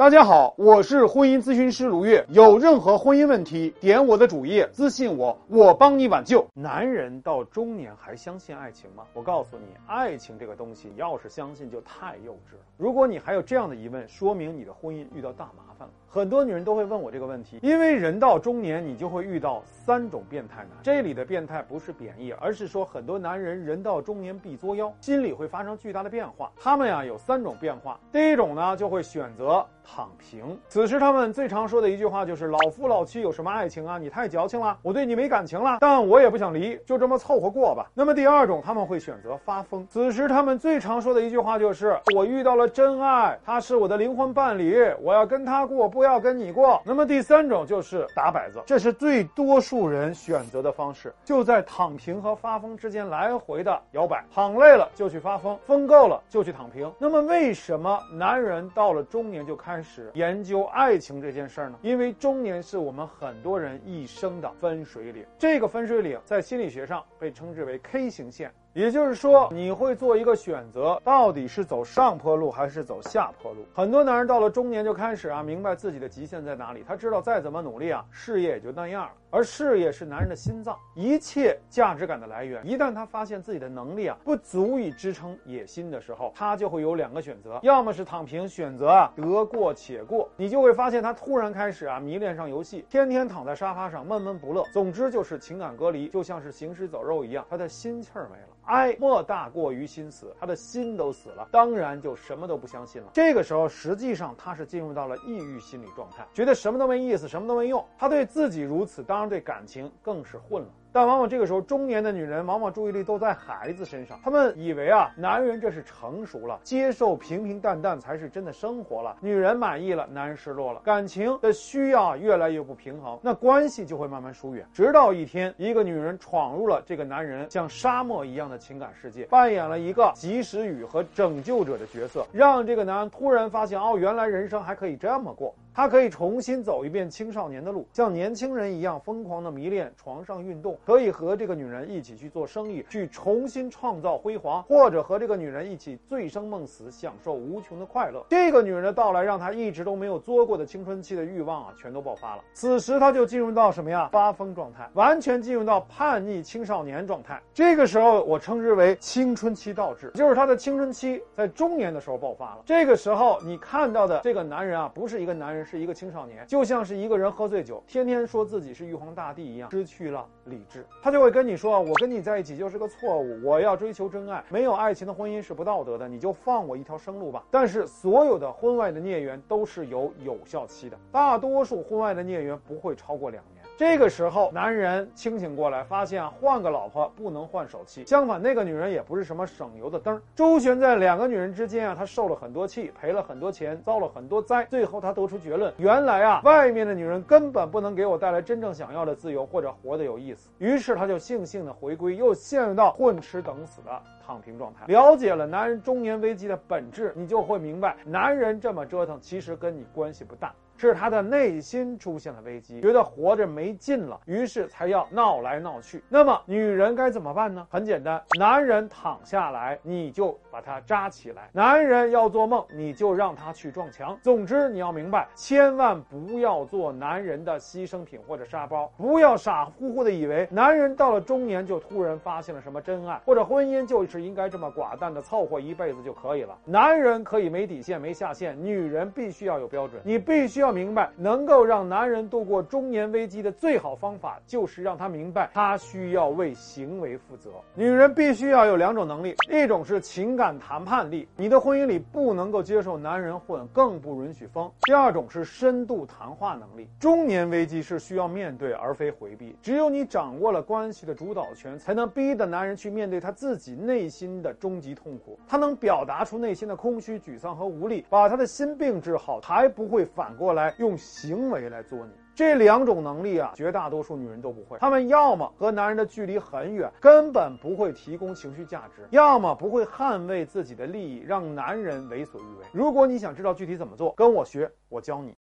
大家好，我是婚姻咨询师卢月。有任何婚姻问题，点我的主页私信我，我帮你挽救。男人到中年还相信爱情吗？我告诉你，爱情这个东西，要是相信就太幼稚了。如果你还有这样的疑问，说明你的婚姻遇到大麻烦很多女人都会问我这个问题，因为人到中年，你就会遇到三种变态男。这里的变态不是贬义，而是说很多男人人到中年必作妖，心里会发生巨大的变化。他们呀有三种变化，第一种呢就会选择。躺平。此时他们最常说的一句话就是：“老夫老妻有什么爱情啊？你太矫情了，我对你没感情了，但我也不想离，就这么凑合过吧。”那么第二种，他们会选择发疯。此时他们最常说的一句话就是：“我遇到了真爱，他是我的灵魂伴侣，我要跟他过，不要跟你过。”那么第三种就是打摆子，这是最多数人选择的方式，就在躺平和发疯之间来回的摇摆。躺累了就去发疯，疯够了就去躺平。那么为什么男人到了中年就开？始研究爱情这件事儿呢？因为中年是我们很多人一生的分水岭。这个分水岭在心理学上被称之为 K 型线。也就是说，你会做一个选择，到底是走上坡路还是走下坡路？很多男人到了中年就开始啊，明白自己的极限在哪里。他知道再怎么努力啊，事业也就那样了。而事业是男人的心脏，一切价值感的来源。一旦他发现自己的能力啊不足以支撑野心的时候，他就会有两个选择：要么是躺平，选择啊得过且过。你就会发现他突然开始啊迷恋上游戏，天天躺在沙发上闷闷不乐。总之就是情感隔离，就像是行尸走肉一样，他的心气儿没了。哀莫大过于心死，他的心都死了，当然就什么都不相信了。这个时候，实际上他是进入到了抑郁心理状态，觉得什么都没意思，什么都没用。他对自己如此，当然对感情更是混了。但往往这个时候，中年的女人往往注意力都在孩子身上。她们以为啊，男人这是成熟了，接受平平淡淡才是真的生活了。女人满意了，男人失落了，感情的需要越来越不平衡，那关系就会慢慢疏远。直到一天，一个女人闯入了这个男人像沙漠一样的情感世界，扮演了一个及时雨和拯救者的角色，让这个男人突然发现，哦，原来人生还可以这么过。他可以重新走一遍青少年的路，像年轻人一样疯狂的迷恋床上运动，可以和这个女人一起去做生意，去重新创造辉煌，或者和这个女人一起醉生梦死，享受无穷的快乐。这个女人的到来，让他一直都没有作过的青春期的欲望啊，全都爆发了。此时他就进入到什么呀？发疯状态，完全进入到叛逆青少年状态。这个时候，我称之为青春期倒置，就是他的青春期在中年的时候爆发了。这个时候，你看到的这个男人啊，不是一个男人。是一个青少年，就像是一个人喝醉酒，天天说自己是玉皇大帝一样，失去了理智。他就会跟你说：“我跟你在一起就是个错误，我要追求真爱，没有爱情的婚姻是不道德的，你就放我一条生路吧。”但是所有的婚外的孽缘都是有有效期的，大多数婚外的孽缘不会超过两年。这个时候，男人清醒过来，发现换个老婆不能换手气。相反，那个女人也不是什么省油的灯。周旋在两个女人之间啊，他受了很多气，赔了很多钱，遭了很多灾。最后，他得出结论：原来啊，外面的女人根本不能给我带来真正想要的自由或者活得有意思。于是，他就悻悻的回归，又陷入到混吃等死的躺平状态。了解了男人中年危机的本质，你就会明白，男人这么折腾，其实跟你关系不大。是他的内心出现了危机，觉得活着没劲了，于是才要闹来闹去。那么女人该怎么办呢？很简单，男人躺下来，你就把他扎起来；男人要做梦，你就让他去撞墙。总之，你要明白，千万不要做男人的牺牲品或者沙包，不要傻乎乎的以为男人到了中年就突然发现了什么真爱，或者婚姻就是应该这么寡淡的凑合一辈子就可以了。男人可以没底线、没下限，女人必须要有标准，你必须要。明白，能够让男人度过中年危机的最好方法，就是让他明白，他需要为行为负责。女人必须要有两种能力，一种是情感谈判力，你的婚姻里不能够接受男人混，更不允许疯；第二种是深度谈话能力。中年危机是需要面对，而非回避。只有你掌握了关系的主导权，才能逼得男人去面对他自己内心的终极痛苦。他能表达出内心的空虚、沮丧和无力，把他的心病治好，才不会反过来。来用行为来做你这两种能力啊，绝大多数女人都不会。她们要么和男人的距离很远，根本不会提供情绪价值；要么不会捍卫自己的利益，让男人为所欲为。如果你想知道具体怎么做，跟我学，我教你。